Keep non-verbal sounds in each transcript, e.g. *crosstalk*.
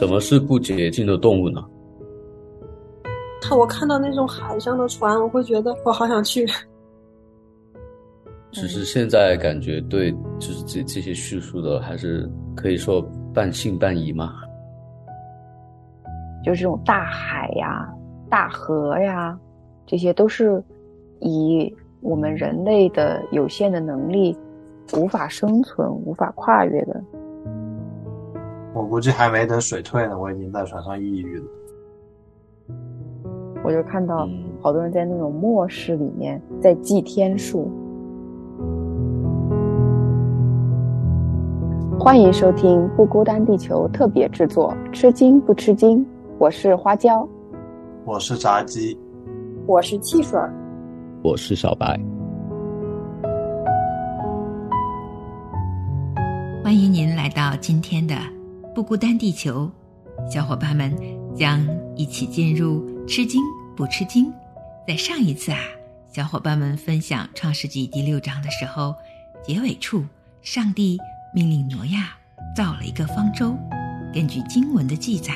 什么是不洁净的动物呢？看我看到那种海上的船，我会觉得我好想去。*laughs* 只是现在感觉对，就是这这些叙述的，还是可以说半信半疑吗？就是这种大海呀、大河呀，这些都是以我们人类的有限的能力无法生存、无法跨越的。我估计还没等水退呢，我已经在船上抑郁了。我就看到好多人在那种末世里面在祭天数。欢迎收听《不孤单地球》特别制作，吃惊不吃惊？我是花椒，我是炸鸡，我是汽水，我是小白。欢迎您来到今天的《不孤单地球》，小伙伴们将一起进入吃惊不吃惊。在上一次啊，小伙伴们分享《创世纪》第六章的时候，结尾处上帝。命令挪亚造了一个方舟。根据经文的记载，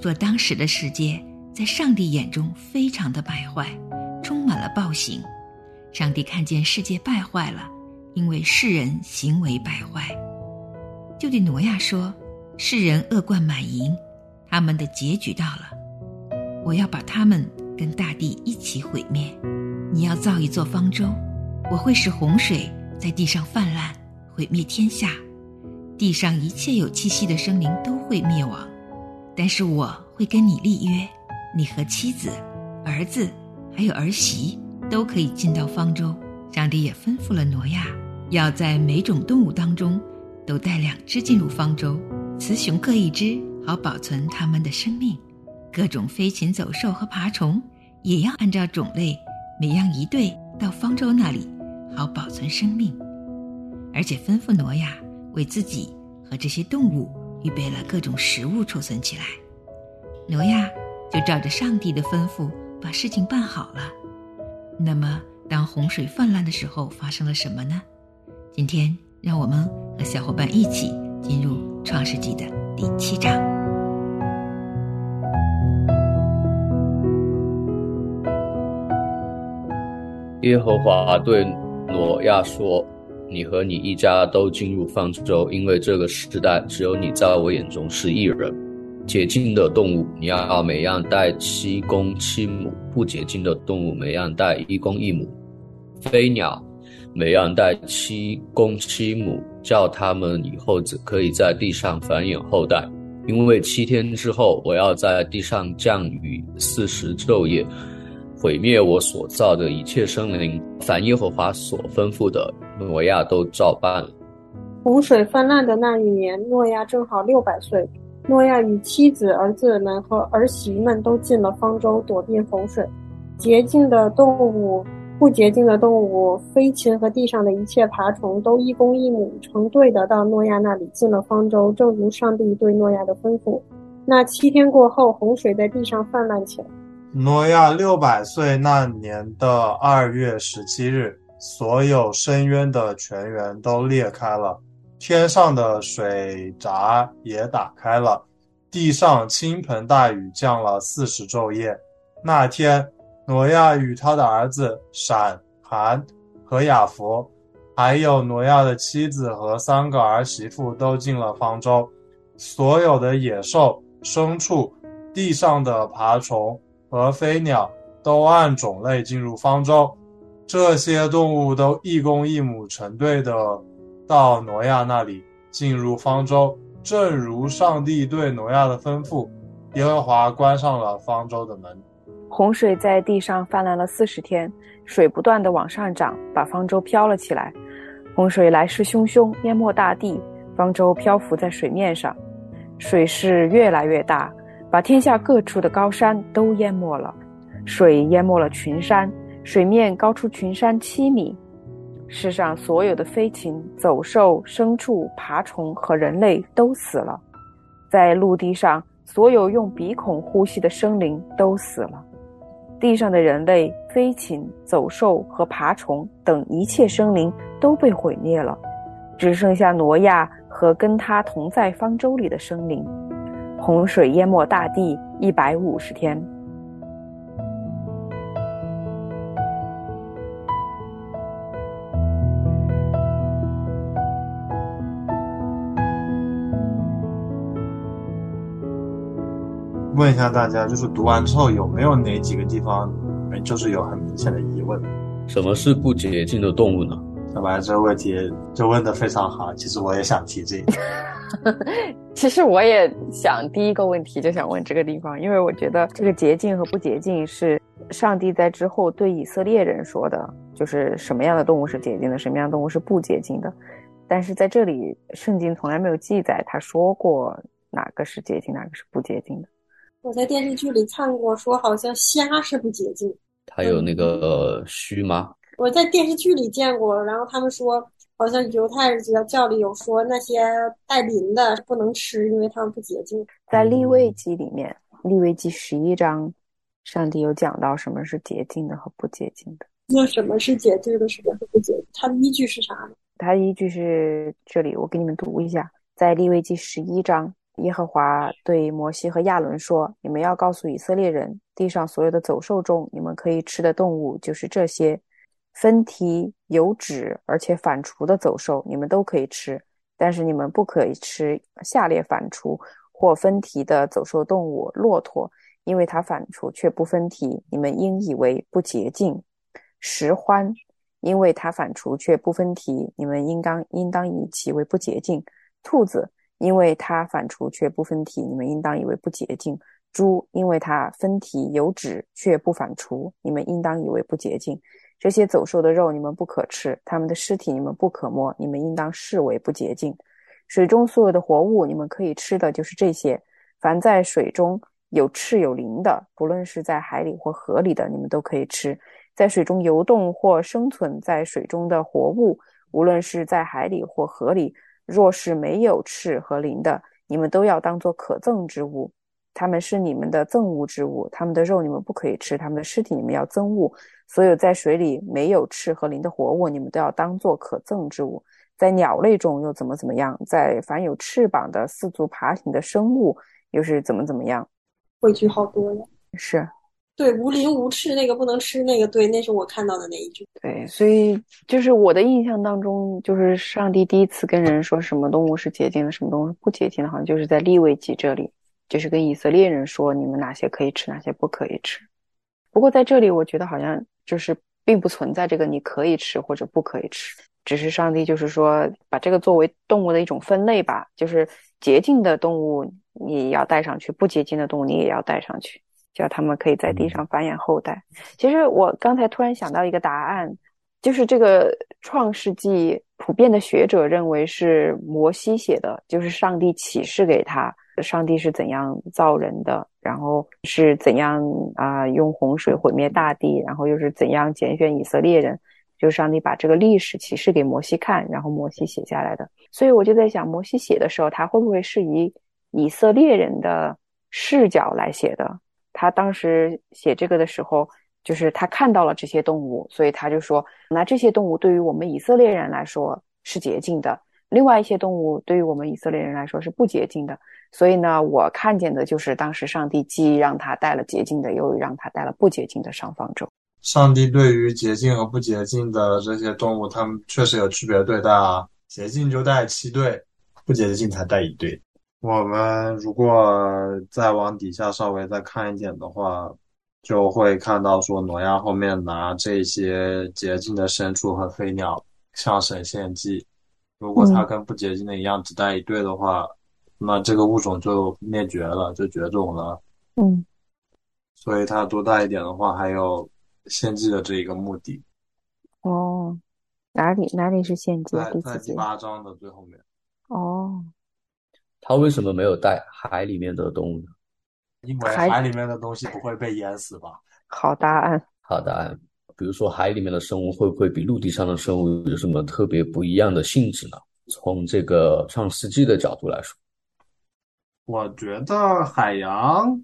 说当时的世界在上帝眼中非常的败坏，充满了暴行。上帝看见世界败坏了，因为世人行为败坏，就对挪亚说：“世人恶贯满盈，他们的结局到了，我要把他们跟大地一起毁灭。你要造一座方舟，我会使洪水在地上泛滥。”毁灭天下，地上一切有气息的生灵都会灭亡，但是我会跟你立约，你和妻子、儿子还有儿媳都可以进到方舟。上帝也吩咐了挪亚，要在每种动物当中都带两只进入方舟，雌雄各一只，好保存它们的生命。各种飞禽走兽和爬虫也要按照种类，每样一对到方舟那里，好保存生命。而且吩咐挪亚为自己和这些动物预备了各种食物储存起来。挪亚就照着上帝的吩咐把事情办好了。那么，当洪水泛滥的时候，发生了什么呢？今天，让我们和小伙伴一起进入《创世纪》的第七章。耶和华对挪亚说。你和你一家都进入方舟，因为这个时代只有你在我眼中是一人。洁净的动物，你要每样带七公七母；不洁净的动物，每样带一公一母。飞鸟，每样带七公七母，叫他们以后只可以在地上繁衍后代。因为七天之后，我要在地上降雨四十昼夜。毁灭我所造的一切生灵，凡耶和华所吩咐的，诺亚都照办了。洪水泛滥的那一年，诺亚正好六百岁。诺亚与妻子、儿子们和儿媳们都进了方舟，躲避洪水。洁净的动物、不洁净的动物、飞禽和地上的一切爬虫，都一公一母成对的到诺亚那里进了方舟，正如上帝对诺亚的吩咐。那七天过后，洪水在地上泛滥起来。诺亚六百岁那年的二月十七日，所有深渊的泉源都裂开了，天上的水闸也打开了，地上倾盆大雨降了四十昼夜。那天，挪亚与他的儿子闪、含和雅弗，还有挪亚的妻子和三个儿媳妇都进了方舟，所有的野兽、牲畜、地上的爬虫。和飞鸟都按种类进入方舟，这些动物都一公一母成对的到挪亚那里进入方舟，正如上帝对挪亚的吩咐。耶和华关上了方舟的门。洪水在地上泛滥了四十天，水不断的往上涨，把方舟飘了起来。洪水来势汹汹，淹没大地，方舟漂浮在水面上，水势越来越大。把天下各处的高山都淹没了，水淹没了群山，水面高出群山七米。世上所有的飞禽走兽、牲畜、爬虫和人类都死了，在陆地上所有用鼻孔呼吸的生灵都死了，地上的人类、飞禽走兽和爬虫等一切生灵都被毁灭了，只剩下挪亚和跟他同在方舟里的生灵。洪水淹没大地一百五十天。问一下大家，就是读完之后有没有哪几个地方，就是有很明显的疑问？什么是不洁净的动物呢？小白这个问题就问的非常好，其实我也想提这个。*laughs* 其实我也想第一个问题就想问这个地方，因为我觉得这个洁净和不洁净是上帝在之后对以色列人说的，就是什么样的动物是洁净的，什么样的动物是不洁净的。但是在这里，圣经从来没有记载他说过哪个是洁净，哪个是不洁净的。我在电视剧里看过，说好像虾是不洁净。它有那个须吗？我在电视剧里见过，然后他们说，好像犹太教教里有说那些带鳞的不能吃，因为它们不洁净。在立位记里面，立位记十一章，上帝有讲到什么是洁净的和不洁净的。那什么是洁净的，什么是不洁净？它的依据是啥呢？它的依据是这里，我给你们读一下，在立位记十一章。耶和华对摩西和亚伦说：“你们要告诉以色列人，地上所有的走兽中，你们可以吃的动物就是这些：分蹄、有趾而且反刍的走兽，你们都可以吃。但是你们不可以吃下列反刍或分蹄的走兽动物——骆驼，因为它反刍却不分蹄，你们应以为不洁净；石獾，因为它反刍却不分蹄，你们应当应当以其为不洁净；兔子。”因为它反刍却不分蹄，你们应当以为不洁净；猪，因为它分蹄有趾却不反刍，你们应当以为不洁净。这些走兽的肉你们不可吃，它们的尸体你们不可摸，你们应当视为不洁净。水中所有的活物，你们可以吃的就是这些。凡在水中有翅有鳞的，不论是在海里或河里的，你们都可以吃。在水中游动或生存在水中的活物，无论是在海里或河里。若是没有翅和鳞的，你们都要当做可憎之物，他们是你们的憎恶之物，他们的肉你们不可以吃，他们的尸体你们要憎恶。所有在水里没有翅和鳞的活物，你们都要当做可憎之物。在鸟类中又怎么怎么样？在凡有翅膀的四足爬行的生物又是怎么怎么样？规矩好多呀，是。对，无鳞无翅那个不能吃，那个对，那是我看到的那一句。对，所以就是我的印象当中，就是上帝第一次跟人说什么动物是洁净的，什么动物是不洁净的，好像就是在利未记这里，就是跟以色列人说你们哪些可以吃，哪些不可以吃。不过在这里，我觉得好像就是并不存在这个你可以吃或者不可以吃，只是上帝就是说把这个作为动物的一种分类吧，就是洁净的动物你要带上去，不洁净的动物你也要带上去。叫他们可以在地上繁衍后代。其实我刚才突然想到一个答案，就是这个《创世纪》普遍的学者认为是摩西写的，就是上帝启示给他，上帝是怎样造人的，然后是怎样啊用洪水毁灭大地，然后又是怎样拣选以色列人，就是上帝把这个历史启示给摩西看，然后摩西写下来的。所以我就在想，摩西写的时候，他会不会是以以色列人的视角来写的？他当时写这个的时候，就是他看到了这些动物，所以他就说：那这些动物对于我们以色列人来说是洁净的，另外一些动物对于我们以色列人来说是不洁净的。所以呢，我看见的就是当时上帝既让他带了洁净的，又让他带了不洁净的上方舟。上帝对于洁净和不洁净的这些动物，他们确实有区别对待啊，洁净就带七对，不洁净才带一对。我们如果再往底下稍微再看一点的话，就会看到说，挪亚后面拿这些洁净的牲畜和飞鸟向神献祭。如果它跟不洁净的一样，只带一对的话，那这个物种就灭绝了，就绝种了。嗯，所以它多带一点的话，还有献祭的这一个目的。哦，哪里哪里是献祭？在在第八章的最后面。哦。他为什么没有带海里面的动物呢？因为海里面的东西不会被淹死吧？好答案，好答案。比如说，海里面的生物会不会比陆地上的生物有什么特别不一样的性质呢？从这个创世纪的角度来说，我觉得海洋，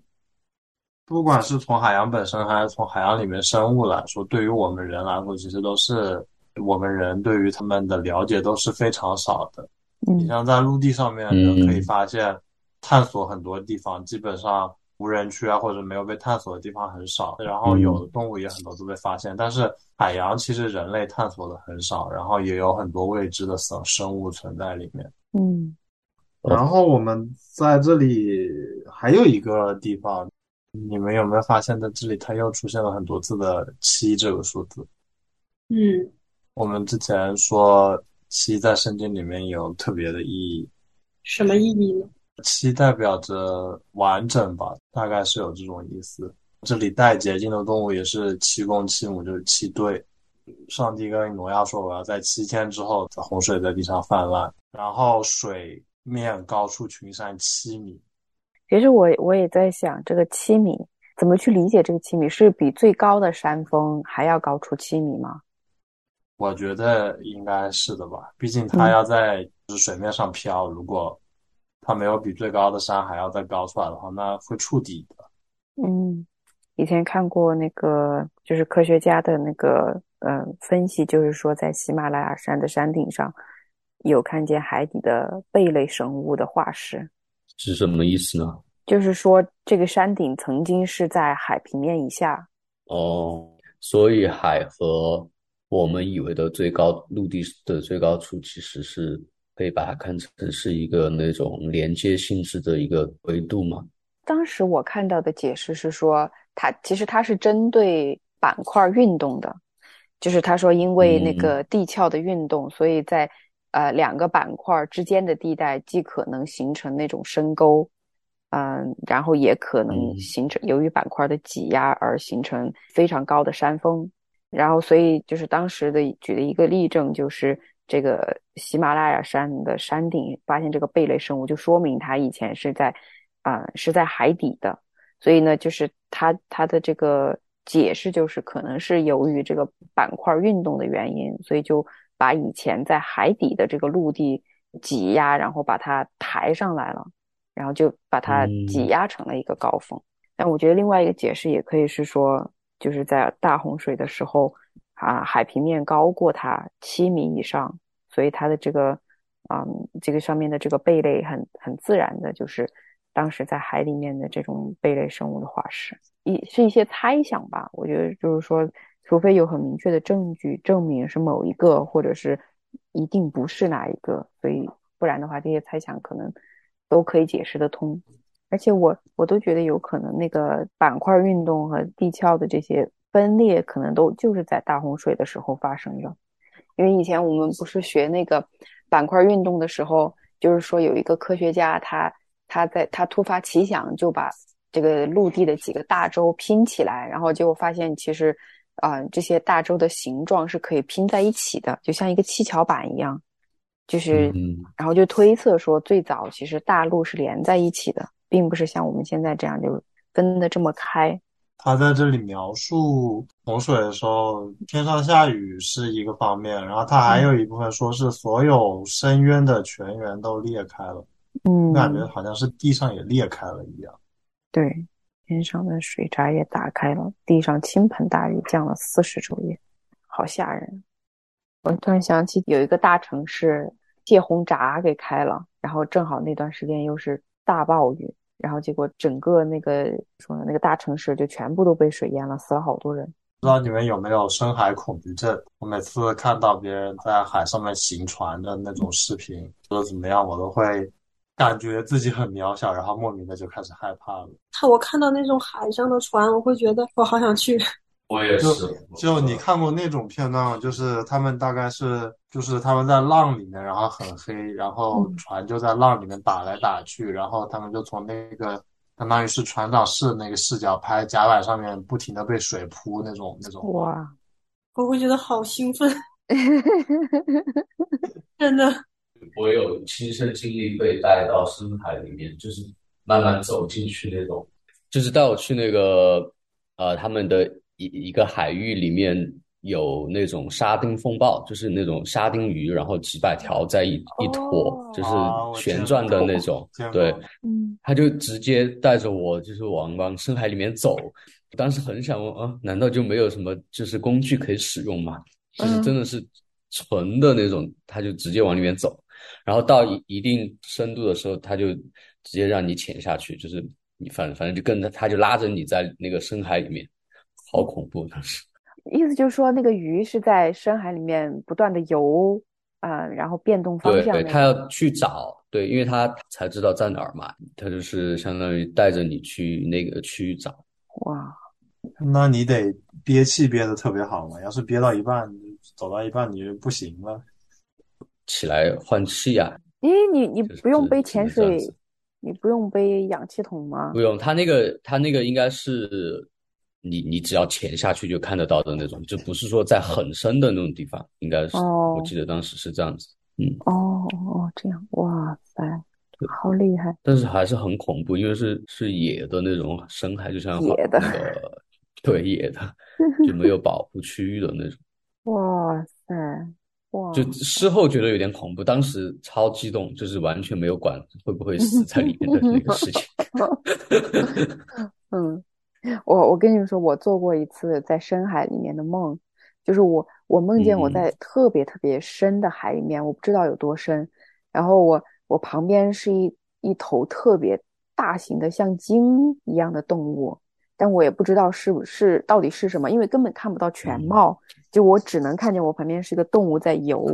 不管是从海洋本身还是从海洋里面生物来说，对于我们人来说，其实都是我们人对于他们的了解都是非常少的。你像在陆地上面，可以发现探索很多地方，基本上无人区啊或者没有被探索的地方很少。然后有的动物也很多都被发现，但是海洋其实人类探索的很少，然后也有很多未知的生生物存在里面。嗯，然后我们在这里还有一个地方，你们有没有发现，在这里它又出现了很多次的七这个数字？嗯，我们之前说七在圣经里面有特别的意义，什么意义呢？七代表着完整吧，大概是有这种意思。这里带洁净的动物也是七公七母，就是七对。上帝跟挪亚说：“我要在七天之后，洪水在地上泛滥，然后水面高出群山七米。”其实我我也在想，这个七米怎么去理解？这个七米是比最高的山峰还要高出七米吗？我觉得应该是的吧，毕竟它要在就是水面上漂，如果它没有比最高的山还要再高出来的话，那会触底的。嗯，以前看过那个就是科学家的那个嗯分析，就是说在喜马拉雅山的山顶上有看见海底的贝类生物的化石，是什么意思呢？就是说这个山顶曾经是在海平面以下。哦，所以海和我们以为的最高陆地的最高处，其实是可以把它看成是一个那种连接性质的一个维度吗？当时我看到的解释是说，它其实它是针对板块运动的，就是他说因为那个地壳的运动，所以在呃两个板块之间的地带既可能形成那种深沟，嗯，然后也可能形成由于板块的挤压而形成非常高的山峰。然后，所以就是当时的举的一个例证，就是这个喜马拉雅山的山顶发现这个贝类生物，就说明它以前是在啊是在海底的。所以呢，就是它它的这个解释就是可能是由于这个板块运动的原因，所以就把以前在海底的这个陆地挤压，然后把它抬上来了，然后就把它挤压成了一个高峰。但我觉得另外一个解释也可以是说。就是在大洪水的时候，啊，海平面高过它七米以上，所以它的这个，嗯，这个上面的这个贝类很很自然的，就是当时在海里面的这种贝类生物的化石，一是一些猜想吧。我觉得就是说，除非有很明确的证据证明是某一个，或者是一定不是哪一个，所以不然的话，这些猜想可能都可以解释得通。而且我我都觉得有可能，那个板块运动和地壳的这些分裂，可能都就是在大洪水的时候发生的。因为以前我们不是学那个板块运动的时候，就是说有一个科学家，他他在他突发奇想，就把这个陆地的几个大洲拼起来，然后结果发现其实啊这些大洲的形状是可以拼在一起的，就像一个七巧板一样。就是，然后就推测说，最早其实大陆是连在一起的。并不是像我们现在这样就分得这么开。他在这里描述洪水的时候，天上下雨是一个方面，然后他还有一部分说是所有深渊的泉源都裂开了。嗯，感觉好像是地上也裂开了一样。对，天上的水闸也打开了，地上倾盆大雨降了四十昼夜，好吓人。我突然想起有一个大城市泄洪闸给开了，然后正好那段时间又是大暴雨。然后结果整个那个说那个大城市就全部都被水淹了，死了好多人。不知道你们有没有深海恐惧症？我每次看到别人在海上面行船的那种视频，或者怎么样，我都会感觉自己很渺小，然后莫名的就开始害怕了。他我看到那种海上的船，我会觉得我好想去。我也是，就你看过那种片段吗？就是他们大概是，就是他们在浪里面，然后很黑，然后船就在浪里面打来打去，然后他们就从那个相当于是船长室那个视角拍甲板上面不停的被水扑那种那种。哇，我会觉得好兴奋，*laughs* 真的。我有亲身经历被带到深海里面，就是慢慢走进去那种，就是带我去那个呃他们的。一一个海域里面有那种沙丁风暴，就是那种沙丁鱼，然后几百条在一一坨，就是旋转的那种。对，嗯，他就直接带着我，就是往往深海里面走。当时很想问啊，难道就没有什么就是工具可以使用吗？就是真的是纯的那种，他就直接往里面走。然后到一一定深度的时候，他就直接让你潜下去，就是你反正反正就跟着他就拉着你在那个深海里面，好恐怖当时。意思就是说，那个鱼是在深海里面不断的游，啊、然后变动方向对，那种。他要去找，对，因为他才知道在哪儿嘛，他就是相当于带着你去那个区域找。哇，那你得憋气憋的特别好嘛，要是憋到一半，走到一半你就不行了。起来换气啊，咦，你你不用背潜水你不用背氧气筒吗不？用，他那个他那个应该是你你只要潜下去就看得到的那种，就不是说在很深的那种地方，应该是，哦我记得当时是这样子，嗯，哦哦，这样，哇塞，好厉害！但是还是很恐怖，因为是是野的那种深海，就像野的那个对野的，就没有保护区域的那种。*laughs* 哇塞，哇，就事后觉得有点恐怖，当时超激动，就是完全没有管会不会 *laughs* 死在里面的那个事情。*laughs* 嗯，我我跟你们说，我做过一次在深海里面的梦，就是我我梦见我嗯在特别特别深的海里面，我不知道有多深，然后我我旁边是一一头特别大型的像鲸一样的动物，但我也不知道是不是到底是什么，因为根本看不到全嗯貌，就我只能看见我旁边是一个动物在游，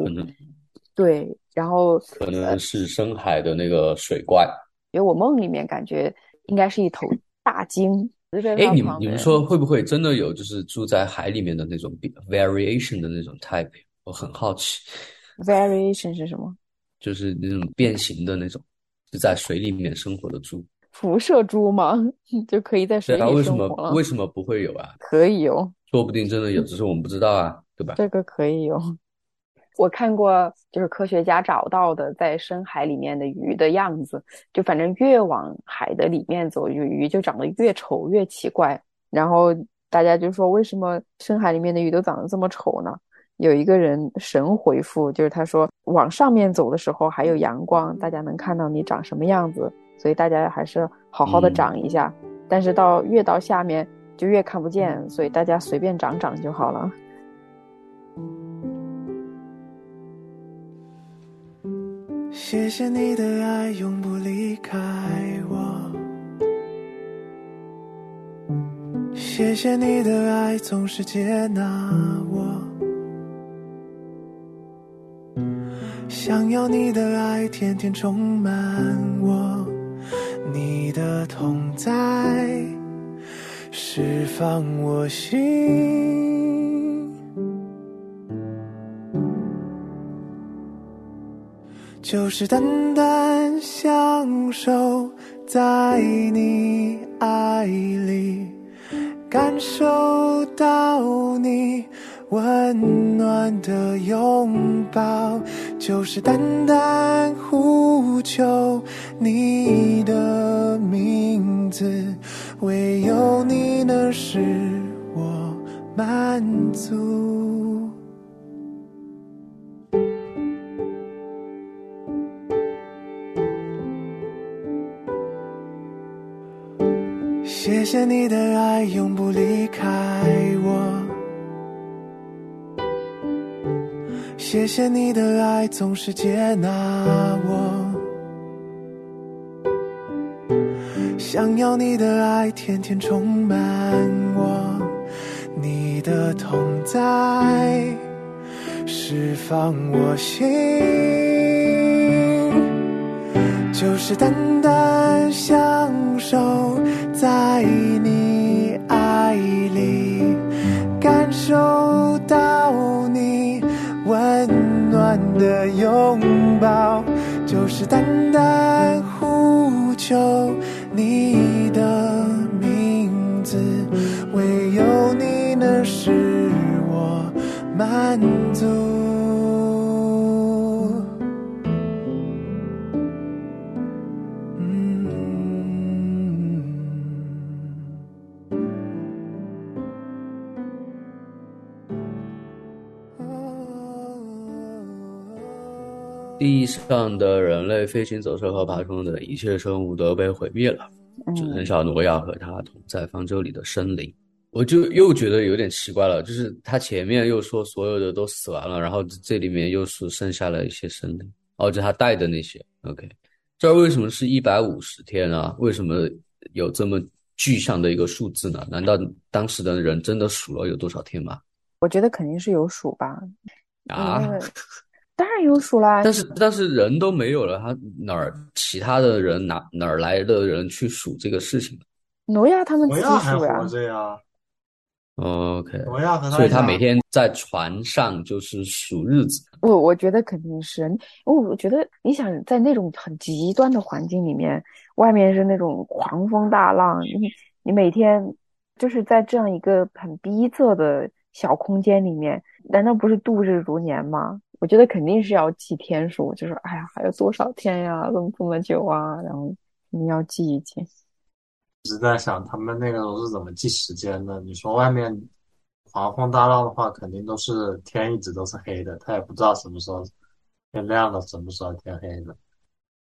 对，然后可能是深海的那个水怪。因为我梦里面感觉应该是一头大鲸。哎，你们你们说会不会真的有就是住在海里面的那种 variation 的那种 type？我很好奇，variation 是什么？就是那种变形的那种，就在水里面生活的猪。辐射猪吗？*laughs* 就可以在水对啊，里为什么？为什么不会有啊？可以有，说不定真的有，只是我们不知道啊，对吧？这个可以有。我看过，就是科学家找到的在深海里面的鱼的样子，就反正越往海的里面走，鱼鱼就长得越丑越奇怪。然后大家就说，为什么深海里面的鱼都长得这么丑呢？有一个人神回复，就是他说，往上面走的时候还有阳光，大家能看到你长什么样子，所以大家还是好好的嗯长一下。但是到越到下面就越看不见，所以大家随便长长就好了。谢谢你的爱，永不离开我。谢谢你的爱，总是接纳我。想要你的爱，天天充满我。你的痛在，释放我心。就是单单享受在你爱里，感受到你温暖的拥抱，就是单单呼求你的名字，唯有你能使我满足。谢谢你的爱，永不离开我。谢谢你的爱，总是接纳我。想要你的爱，天天充满我。你的痛在，释放我心。就是单单享受在你爱里，感受到你温暖的拥抱，就是单单呼求你的名字，唯有你能使我满足。地上的人类、飞行走兽和爬虫等一切生物都被毁灭了，只剩嗯，下挪亚和他同在方舟里的生灵。我就又觉得有点奇怪了，就是他前面又说所有的都死完了，然后这里面又是剩下了一些生灵，哦，就他带的那些。OK，这儿为什么是一百五十天啊？为什么有这么具象的一个数字呢？难道当时的人真的数了有多少天吗？我觉得肯定是有数吧。啊，当然有数啦。但是但是人都没有了，他哪儿其他的人哪哪儿来的人去数这个事情？挪亚他们自己挪亚还数呀活。着呀，OK，挪亚和所以他每天在船上就是数日子。我我觉得肯定是，我我觉得你想在那种很极端的环境里面，外面是那种狂风大浪，你你每天就是在这样一个很逼仄的小空间里面，难道不是度日如年吗？我觉得肯定是要记天数，就是哎呀，还有多少天呀，这么这么久啊，然后你要记一记。一直在想他们那个时候是怎么记时间的。你说外面狂风大浪的话，肯定都是天一直都是黑的，他也不知道什么时候天亮了，什么时候天黑了。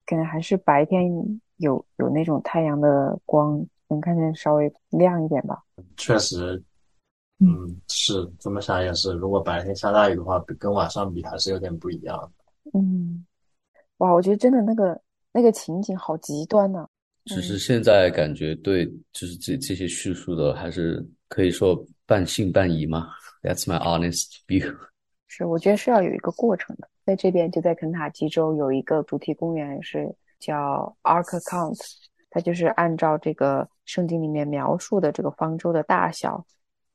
可能还是白天有有那种太阳的光，能看见稍微亮一点吧。确实，嗯，是这么想也是。如果白天下大雨的话，跟晚上比还是有点不一样的。嗯，哇，我觉得真的那个那个情景好极端呐、只是现在感觉对，就是这这些叙述的，还是可以说半信半疑嘛。That's my honest view。是，我觉得是要有一个过程的。在这边，就在肯塔基州有一个主题公园，是叫 Ark Count，它就是按照这个圣经里面描述的这个方舟的大小，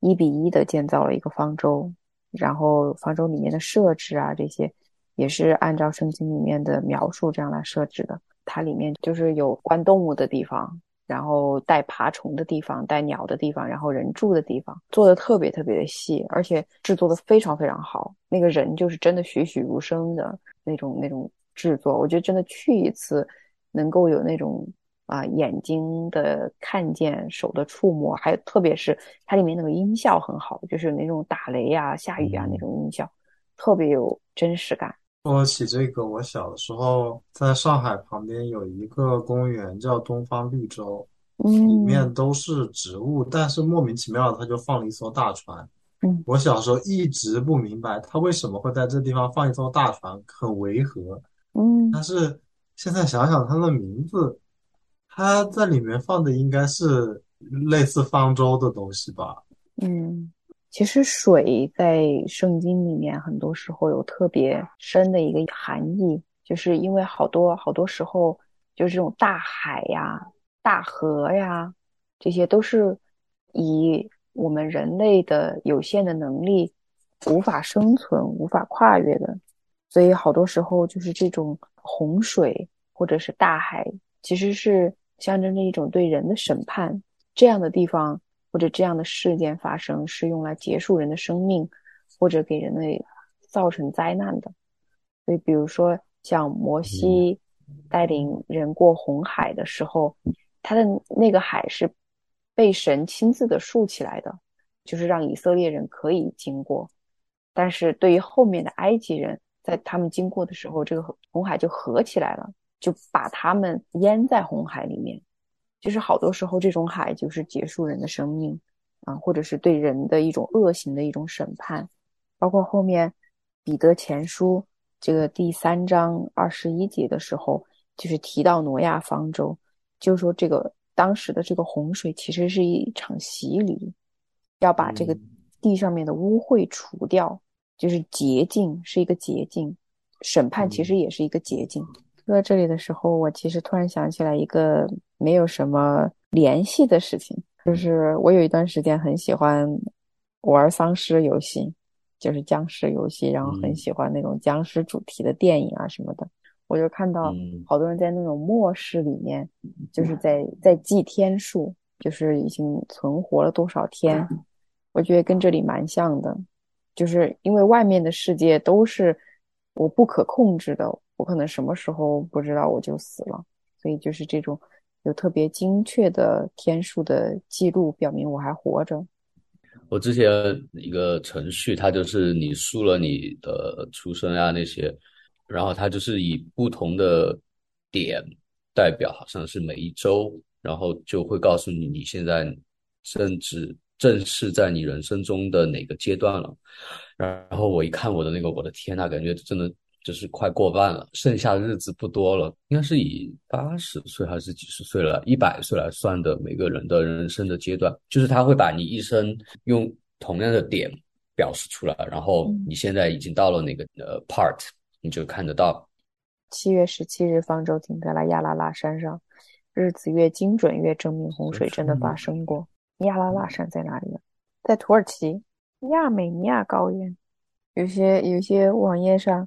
一比一的建造了一个方舟，然后方舟里面的设置啊这些，也是按照圣经里面的描述这样来设置的。它里面就是有关动物的地方，然后带爬虫的地方，带鸟的地方，然后人住的地方，做的特别特别的细，而且制作的非常非常好。那个人就是真的栩栩如生的那种那种制作，我觉得真的去一次，能够有那种啊、眼睛的看见，手的触摸，还有特别是它里面那个音效很好，就是那种打雷啊、下雨啊那种音效，特别有真实感。说起这个，我小的时候在上海旁边有一个公园叫东方绿洲，里嗯面都是植物，但是莫名其妙的它就放了一艘大船。嗯我小时候一直不明白他为什么会在这地方放一艘大船，很违和。嗯但是现在想想，它的名字，它在里面放的应该是类似方舟的东西吧？嗯，其实水在圣经里面很多时候有特别深的一个含义，就是因为好多好多时候，就是这种大海呀、大河呀，这些都是以我们人类的有限的能力无法生存、无法跨越的，所以好多时候就是这种洪水或者是大海，其实是象征着一种对人的审判。这样的地方或者这样的事件发生，是用来结束人的生命，或者给人类造成灾难的。所以，比如说像摩西带领人过红海的时候，他的那个海是被神亲自的竖起来的，就是让以色列人可以经过。但是对于后面的埃及人，在他们经过的时候，这个红海就合起来了，就把他们淹在红海里面。就是好多时候，这种海就是结束人的生命啊，或者是对人的一种恶行的一种审判。包括后面彼得前书这个第三章二十一节的时候，就是提到挪亚方舟，就是说这个当时的这个洪水其实是一场洗礼，要把这个地上面的污秽除掉，就是洁净，是一个洁净。审判其实也是一个捷径。说到这里的时候，我其实突然想起来一个没有什么联系的事情，就是我有一段时间很喜欢玩丧尸游戏，就是僵尸游戏，然后很嗯喜欢那种僵尸主题的电影啊什么的。我就看到嗯好多人在那种末世里面，就是在在记天数，就是已经存活了多少天。我觉得跟这里蛮像的，就是因为外面的世界都是我不可控制的，我可能什么时候不知道我就死了，所以就是这种有特别精确的天数的记录，表明我还活着。我之前一个程序，它就是你输了你的出生啊那些，然后它就是以不同的点代表，好像是每一周，然后就会告诉你你现在正值正是在你人生中的哪个阶段了。然后我一看我的那个，我的天呐，感觉真的就是快过半了，剩下的日子不多了，应该是以八十岁还是几十岁了，一百岁来算的每个人的人生的阶段，就是他会把你一生用同样的点表示出来，然后你现在已经到了哪个呃 part，你就看得到。七月十七日，方舟停在了亚拉拉山上，日子越精准，越证明洪水真的发生过。亚拉拉山在哪里呢？在土耳其亚美尼亚高原。有些有些网页上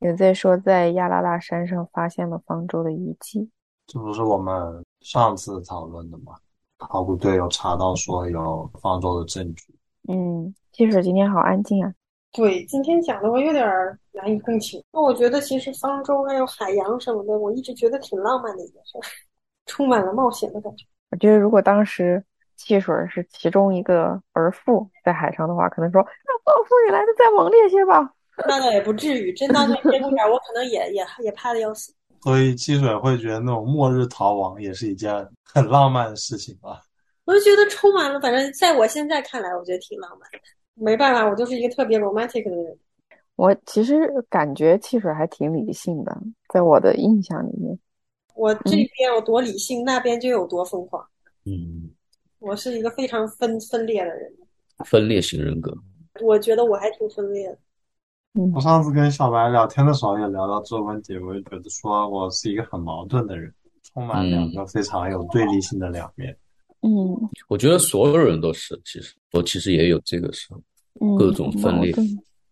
有在说，在亚拉拉山上发现了方舟的遗迹。这不是我们上次讨论的吗？考古队有查到说有方舟的证据。嗯，汽水今天好安静啊。对，今天讲的我有点难以共情。那我觉得其实方舟还有海洋什么的，我一直觉得挺浪漫的一件事，充满了冒险的感觉。我觉得如果当时汽水是其中一个儿妇在海上的话，可能说让暴风雨来的再猛烈些吧。那倒也不至于，真到那节骨眼，我可能也也也怕的要死。*laughs* 所以汽水会觉得那种末日逃亡也是一件很浪漫的事情吧？*laughs* 我就觉得充满了，反正在我现在看来，我觉得挺浪漫的。没办法，我就是一个特别 romantic 的人。*laughs* 我其实感觉汽水还挺理性的，在我的印象里面，我这边有多理性，那边就有多疯狂。嗯，我是一个非常分分裂的人，分裂型人格。我觉得我还挺分裂的。嗯我上次跟小白聊天的时候也聊到这个问题，我就觉得说我是一个很矛盾的人，充满两个非常有对立性的两面。嗯我觉得所有人都是，其实我其实也有这个时候，嗯，各种分裂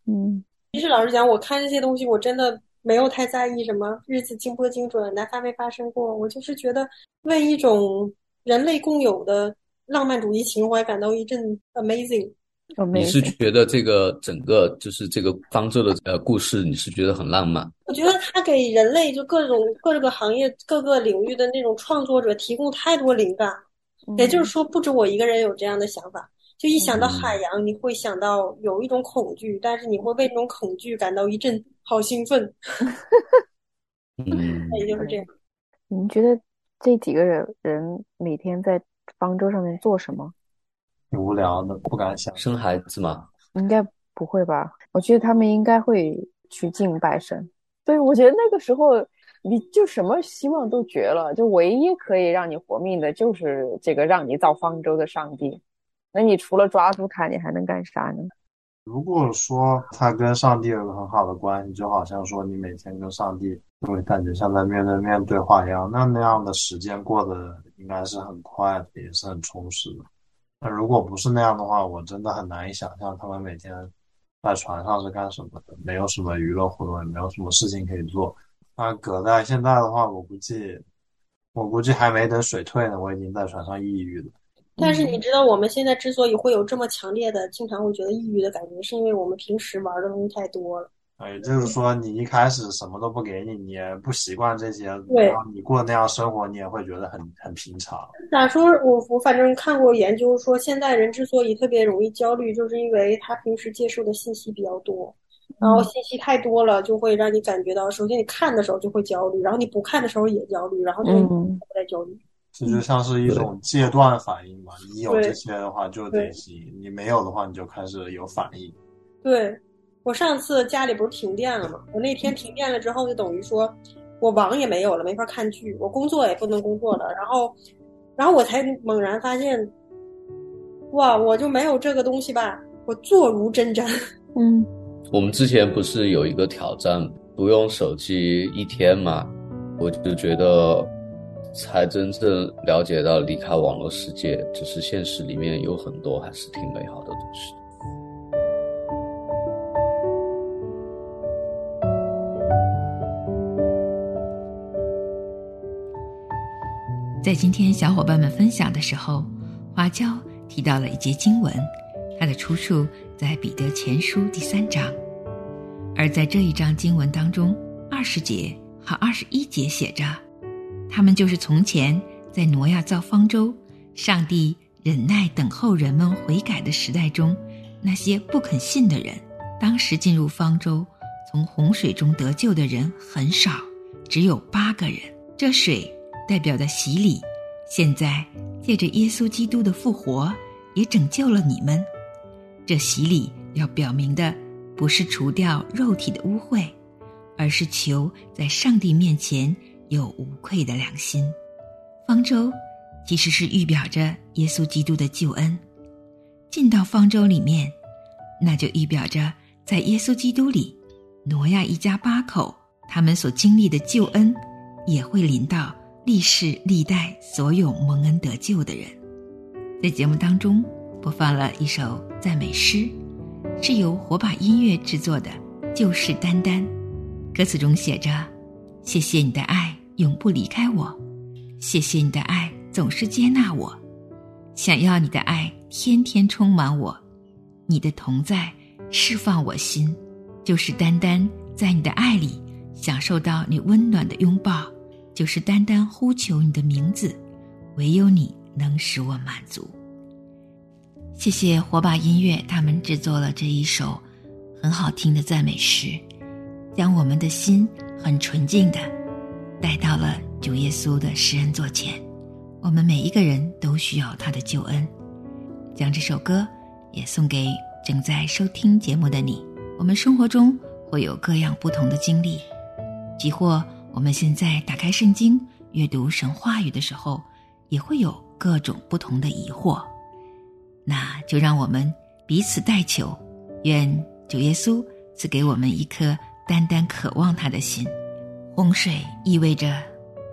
嗯其实老实讲，我看这些东西，我真的没有太在意什么日子精不精准，哪发没发生过。我就是觉得为一种人类共有的浪漫主义情怀感到一阵 amazing。你是觉得这个整个就是这个方舟的呃故事，你是觉得很浪漫？我觉得它给人类就各种各个行业、各个领域的那种创作者提供太多灵感。也就是说，不止我一个人有这样的想法。就一想到海洋，你会想到有一种恐惧，但是你会为这种恐惧感到一阵好兴奋。嗯，也就是这样。你们觉得这几个人人每天在方舟上面做什么？挺无聊的，不敢想。生孩子吗，应该不会吧？我觉得他们应该会去敬拜神。对，我觉得那个时候你就什么希望都绝了，就唯一可以让你活命的就是这个让你造方舟的上帝。那你除了抓住他，你还能干啥呢？如果说他跟上帝有个很好的关系，就好像说你每天跟上帝就会感觉像在面对面对话一样，那那样的时间过得应该是很快的，也是很充实的。那如果不是那样的话，我真的很难以想象他们每天在船上是干什么的，没有什么娱乐活动，也没有什么事情可以做。那搁在现在的话，我估计，我估计还没等水退呢，我已经在船上抑郁了。但是你知道，我们现在之所以会有这么强烈的、经常会觉得抑郁的感觉，是因为我们平时玩的东西太多了。也就是说，你一开始什么都不给你，你也不习惯这些，对然后你过那样生活，你也会觉得很很平常。咋说？我我反正看过研究说，现在人之所以特别容易焦虑，就是因为他平时接受的信息比较多，然后信息太多了，就会让你感觉到，首先你看的时候就会焦虑，然后你不看的时候也焦虑，然后就嗯不再焦虑。这就像是一种戒断反应嘛，你有这些的话就得行，你没有的话你就开始有反应。对，我上次家里不是停电了吗？我那天停电了之后，就等于说我网也没有了，没法看剧，我工作也不能工作了，然后，然后我才猛然发现，哇，我就没有这个东西吧，我坐如针毡。*laughs* 嗯我们之前不是有一个挑战，不用手机一天嘛？我就觉得才真正了解到离开网络世界，只是现实里面有很多还是挺美好的东西。在今天小伙伴们分享的时候，花椒提到了一节经文，它的出处在彼得前书第三章，而在这一章经文当中，二十节和二十一节写着，他们就是从前在挪亚造方舟，上帝忍耐等候人们悔改的时代中，那些不肯信的人，当时进入方舟，从洪水中得救的人很少，只有八个人。这水代表的洗礼，现在借着耶稣基督的复活，也拯救了你们。这洗礼要表明的，不是除掉肉体的污秽，而是求在上帝面前有无愧的良心。方舟其实是预表着耶稣基督的救恩，进到方舟里面，那就预表着在耶稣基督里，挪亚一家八口他们所经历的救恩，也会临到历世历代所有蒙恩得救的人。在节目当中播放了一首赞美诗，是由火把音乐制作的。就是单单，歌词中写着：“谢谢你的爱，永不离开我；谢谢你的爱，总是接纳我。想要你的爱，天天充满我。你的同在，释放我心。就是单单在你的爱里，享受到你温暖的拥抱。就是单单呼求你的名字，唯有你能使我满足。”谢谢火把音乐，他们制作了这一首。很好听的赞美诗，将我们的心很纯净的带到了主耶稣的施恩座前。我们每一个人都需要他的救恩。将这首歌也送给正在收听节目的你。我们生活中会有各样不同的经历，即或我们现在打开圣经阅读神话语的时候，也会有各种不同的疑惑。那就让我们彼此代求，愿。主耶稣赐给我们一颗单单渴望他的心。洪水意味着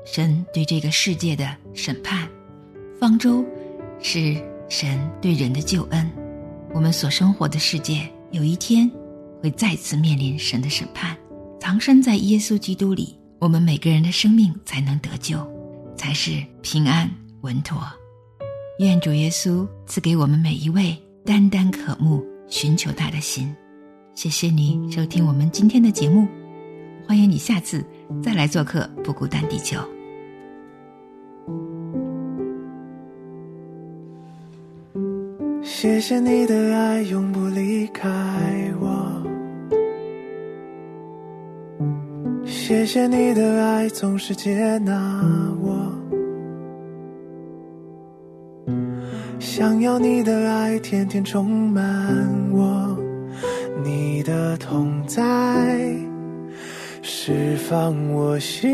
神对这个世界的审判，方舟是神对人的救恩。我们所生活的世界有一天会再次面临神的审判。藏身在耶稣基督里，我们每个人的生命才能得救，才是平安稳妥。愿主耶稣赐给我们每一位单单渴慕寻求他的心。谢谢你收听我们今天的节目，欢迎你下次再来做客《不孤单地球》。谢谢你的爱永不离开我，谢谢你的爱总是接纳我，想要你的爱天天充满我。你的同在，释放我心，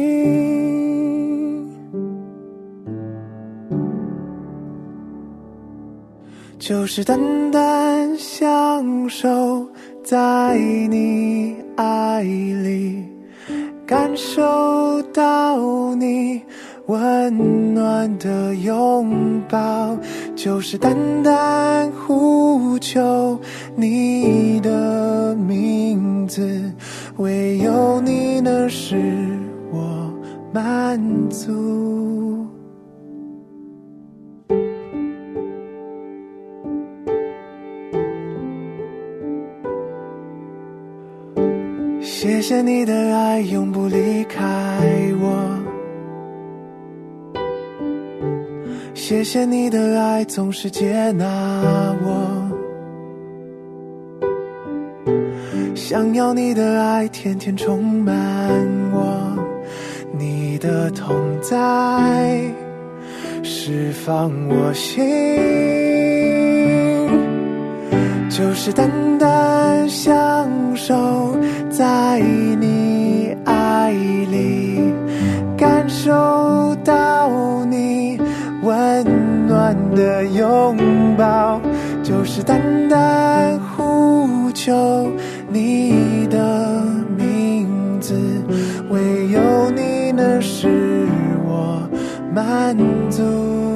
就是单单享受在你爱里，感受到你。温暖的拥抱，就是淡淡呼求你的名字，唯有你能使我满足。谢谢你的爱，永不离开我。谢谢你的爱，总是接纳我。想要你的爱，天天充满我。你的痛在，释放我心，就是淡淡相守在你爱里，感受到你。温暖的拥抱，就是单单呼求你的名字，唯有你能使我满足。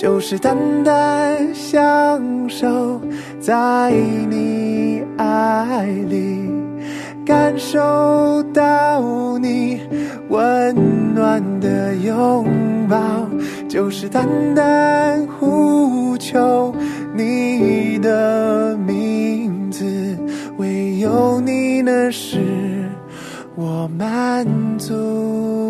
就是单单享受在你爱里，感受到你温暖的拥抱，就是单单呼求你的名字，唯有你能使我满足。